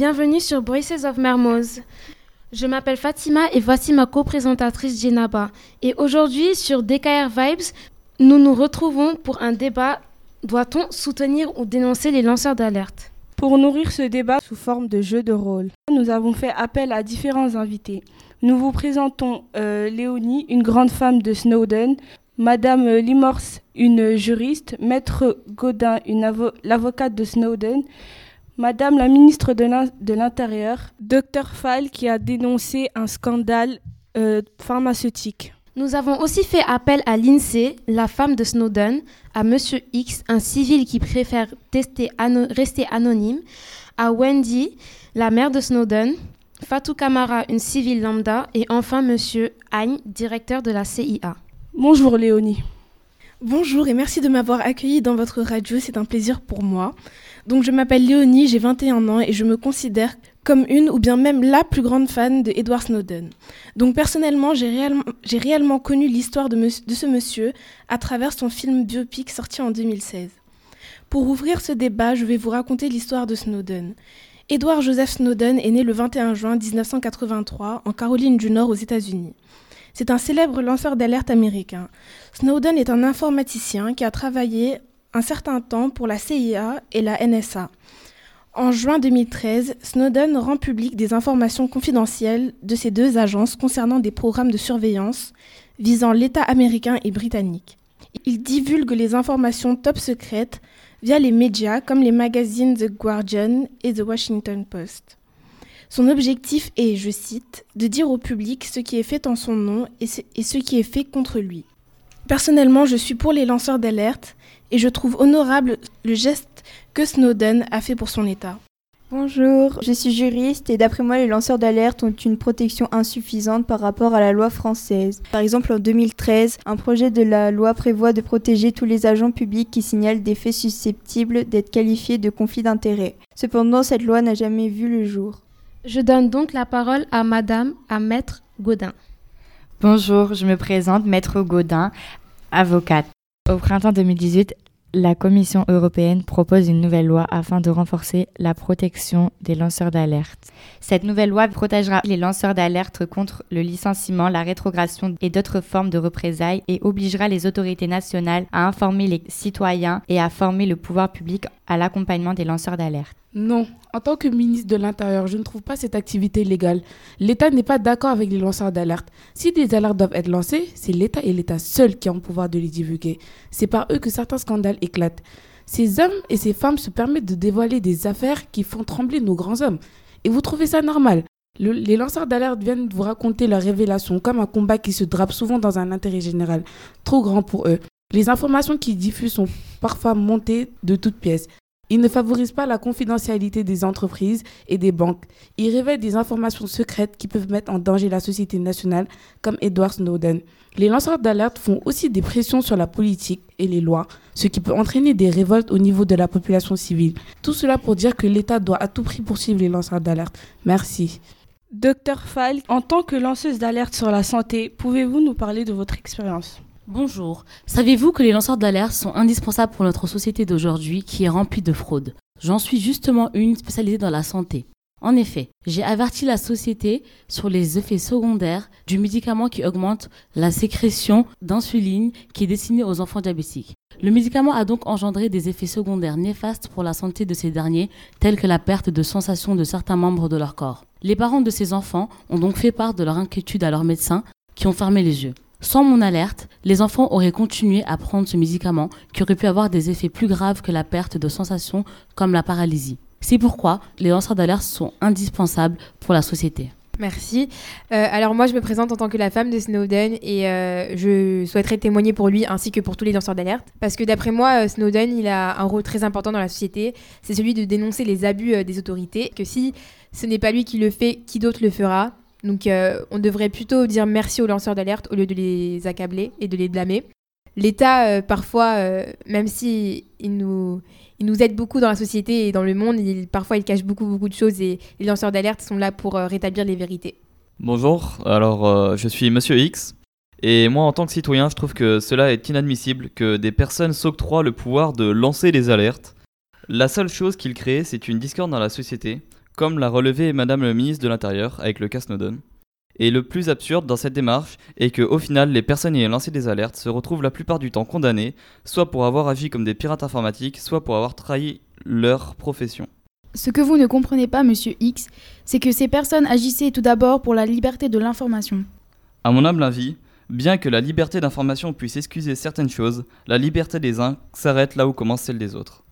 bienvenue sur Voices of Mermoz. Je m'appelle Fatima et voici ma co-présentatrice Jenaba. Et aujourd'hui sur DKR Vibes, nous nous retrouvons pour un débat. Doit-on soutenir ou dénoncer les lanceurs d'alerte? Pour nourrir ce débat sous forme de jeu de rôle, nous avons fait appel à différents invités. Nous vous présentons euh, Léonie, une grande femme de Snowden, Madame Limors, une juriste, Maître Godin, l'avocate de Snowden, Madame la ministre de l'Intérieur, Dr Fall qui a dénoncé un scandale euh, pharmaceutique. Nous avons aussi fait appel à l'INSEE, la femme de Snowden, à Monsieur X, un civil qui préfère rester anonyme, à Wendy, la mère de Snowden, Fatou Kamara, une civile lambda, et enfin Monsieur Agne, directeur de la CIA. Bonjour Léonie. Bonjour et merci de m'avoir accueilli dans votre radio, c'est un plaisir pour moi. Donc je m'appelle Léonie, j'ai 21 ans et je me considère comme une ou bien même la plus grande fan de Edward Snowden. Donc personnellement, j'ai réellement, connu l'histoire de, de, ce monsieur à travers son film biopic sorti en 2016. Pour ouvrir ce débat, je vais vous raconter l'histoire de Snowden. Edward Joseph Snowden est né le 21 juin 1983 en Caroline du Nord aux États-Unis. C'est un célèbre lanceur d'alerte américain. Snowden est un informaticien qui a travaillé un certain temps pour la CIA et la NSA. En juin 2013, Snowden rend public des informations confidentielles de ces deux agences concernant des programmes de surveillance visant l'État américain et britannique. Il divulgue les informations top secrètes via les médias comme les magazines The Guardian et The Washington Post. Son objectif est, je cite, de dire au public ce qui est fait en son nom et ce qui est fait contre lui. Personnellement, je suis pour les lanceurs d'alerte et je trouve honorable le geste que Snowden a fait pour son État. Bonjour, je suis juriste et d'après moi les lanceurs d'alerte ont une protection insuffisante par rapport à la loi française. Par exemple en 2013, un projet de la loi prévoit de protéger tous les agents publics qui signalent des faits susceptibles d'être qualifiés de conflit d'intérêts. Cependant cette loi n'a jamais vu le jour. Je donne donc la parole à Madame, à Maître Gaudin. Bonjour, je me présente Maître Gaudin, avocate. Au printemps 2018, la Commission européenne propose une nouvelle loi afin de renforcer la protection des lanceurs d'alerte. Cette nouvelle loi protégera les lanceurs d'alerte contre le licenciement, la rétrogradation et d'autres formes de représailles et obligera les autorités nationales à informer les citoyens et à former le pouvoir public à l'accompagnement des lanceurs d'alerte. Non, en tant que ministre de l'Intérieur, je ne trouve pas cette activité légale. L'État n'est pas d'accord avec les lanceurs d'alerte. Si des alertes doivent être lancées, c'est l'État et l'État seul qui ont le pouvoir de les divulguer. C'est par eux que certains scandales éclatent. Ces hommes et ces femmes se permettent de dévoiler des affaires qui font trembler nos grands hommes. Et vous trouvez ça normal? Les lanceurs d'alerte viennent vous raconter leurs révélations comme un combat qui se drape souvent dans un intérêt général, trop grand pour eux. Les informations qu'ils diffusent sont parfois montées de toutes pièces. Il ne favorise pas la confidentialité des entreprises et des banques. Il révèle des informations secrètes qui peuvent mettre en danger la société nationale, comme Edward Snowden. Les lanceurs d'alerte font aussi des pressions sur la politique et les lois, ce qui peut entraîner des révoltes au niveau de la population civile. Tout cela pour dire que l'État doit à tout prix poursuivre les lanceurs d'alerte. Merci. Docteur Falk, en tant que lanceuse d'alerte sur la santé, pouvez-vous nous parler de votre expérience? Bonjour. Savez-vous que les lanceurs d'alerte sont indispensables pour notre société d'aujourd'hui qui est remplie de fraudes J'en suis justement une spécialisée dans la santé. En effet, j'ai averti la société sur les effets secondaires du médicament qui augmente la sécrétion d'insuline qui est destiné aux enfants diabétiques. Le médicament a donc engendré des effets secondaires néfastes pour la santé de ces derniers, tels que la perte de sensation de certains membres de leur corps. Les parents de ces enfants ont donc fait part de leur inquiétude à leurs médecins qui ont fermé les yeux. Sans mon alerte, les enfants auraient continué à prendre ce médicament qui aurait pu avoir des effets plus graves que la perte de sensation comme la paralysie. C'est pourquoi les lanceurs d'alerte sont indispensables pour la société. Merci. Euh, alors moi, je me présente en tant que la femme de Snowden et euh, je souhaiterais témoigner pour lui ainsi que pour tous les lanceurs d'alerte. Parce que d'après moi, euh, Snowden, il a un rôle très important dans la société. C'est celui de dénoncer les abus des autorités. Que si ce n'est pas lui qui le fait, qui d'autre le fera? Donc euh, on devrait plutôt dire merci aux lanceurs d'alerte au lieu de les accabler et de les blâmer. L'État, euh, parfois, euh, même si il nous, aide beaucoup dans la société et dans le monde, il, parfois il cache beaucoup, beaucoup de choses et les lanceurs d'alerte sont là pour rétablir les vérités. Bonjour, alors je suis Monsieur X. Et moi, en tant que citoyen, je trouve que cela est inadmissible que des personnes s'octroient le pouvoir de lancer des alertes. La seule chose qu'ils créent, c'est une discorde dans la société, comme l'a relevé Madame le ministre de l'Intérieur avec le cas Snowden. Et le plus absurde dans cette démarche est que, au final, les personnes ayant lancé des alertes se retrouvent la plupart du temps condamnées, soit pour avoir agi comme des pirates informatiques, soit pour avoir trahi leur profession. Ce que vous ne comprenez pas, monsieur X, c'est que ces personnes agissaient tout d'abord pour la liberté de l'information. À mon humble avis, bien que la liberté d'information puisse excuser certaines choses, la liberté des uns s'arrête là où commence celle des autres.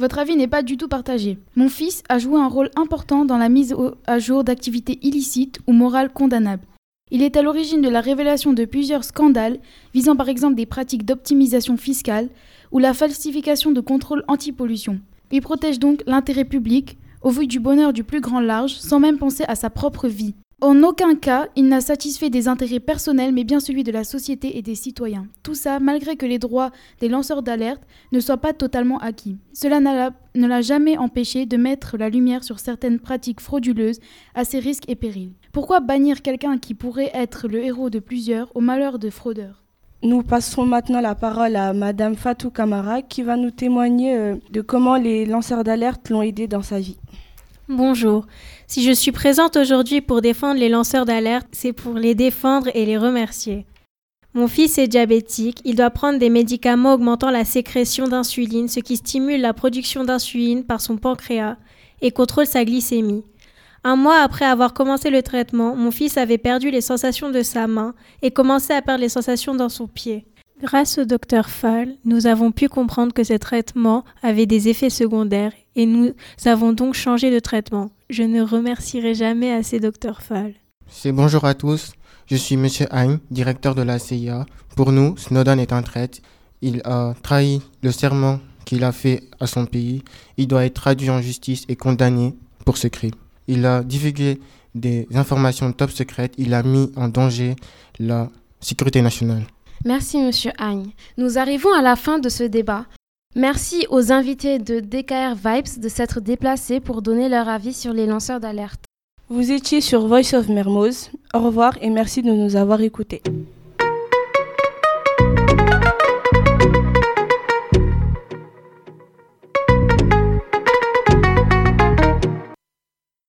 Votre avis n'est pas du tout partagé. Mon fils a joué un rôle important dans la mise à jour d'activités illicites ou morales condamnables. Il est à l'origine de la révélation de plusieurs scandales visant par exemple des pratiques d'optimisation fiscale ou la falsification de contrôles anti-pollution. Il protège donc l'intérêt public au vu du bonheur du plus grand large sans même penser à sa propre vie. En aucun cas, il n'a satisfait des intérêts personnels, mais bien celui de la société et des citoyens. Tout ça, malgré que les droits des lanceurs d'alerte ne soient pas totalement acquis. Cela ne l'a jamais empêché de mettre la lumière sur certaines pratiques frauduleuses à ses risques et périls. Pourquoi bannir quelqu'un qui pourrait être le héros de plusieurs au malheur de fraudeurs? Nous passerons maintenant la parole à Madame Fatou Kamara qui va nous témoigner euh, de comment les lanceurs d'alerte l'ont aidé dans sa vie. Bonjour. Si je suis présente aujourd'hui pour défendre les lanceurs d'alerte, c'est pour les défendre et les remercier. Mon fils est diabétique, il doit prendre des médicaments augmentant la sécrétion d'insuline, ce qui stimule la production d'insuline par son pancréas et contrôle sa glycémie. Un mois après avoir commencé le traitement, mon fils avait perdu les sensations de sa main et commençait à perdre les sensations dans son pied. Grâce au docteur Fall, nous avons pu comprendre que ces traitements avaient des effets secondaires et nous avons donc changé de traitement. Je ne remercierai jamais assez docteur Fall. C'est bonjour à tous. Je suis Monsieur Hein, directeur de la CIA. Pour nous, Snowden est un traître. Il a trahi le serment qu'il a fait à son pays. Il doit être traduit en justice et condamné pour ce crime. Il a divulgué des informations top secrètes. Il a mis en danger la sécurité nationale. Merci, Monsieur Hagne. Nous arrivons à la fin de ce débat. Merci aux invités de DKR Vibes de s'être déplacés pour donner leur avis sur les lanceurs d'alerte. Vous étiez sur Voice of Mermoz. Au revoir et merci de nous avoir écoutés.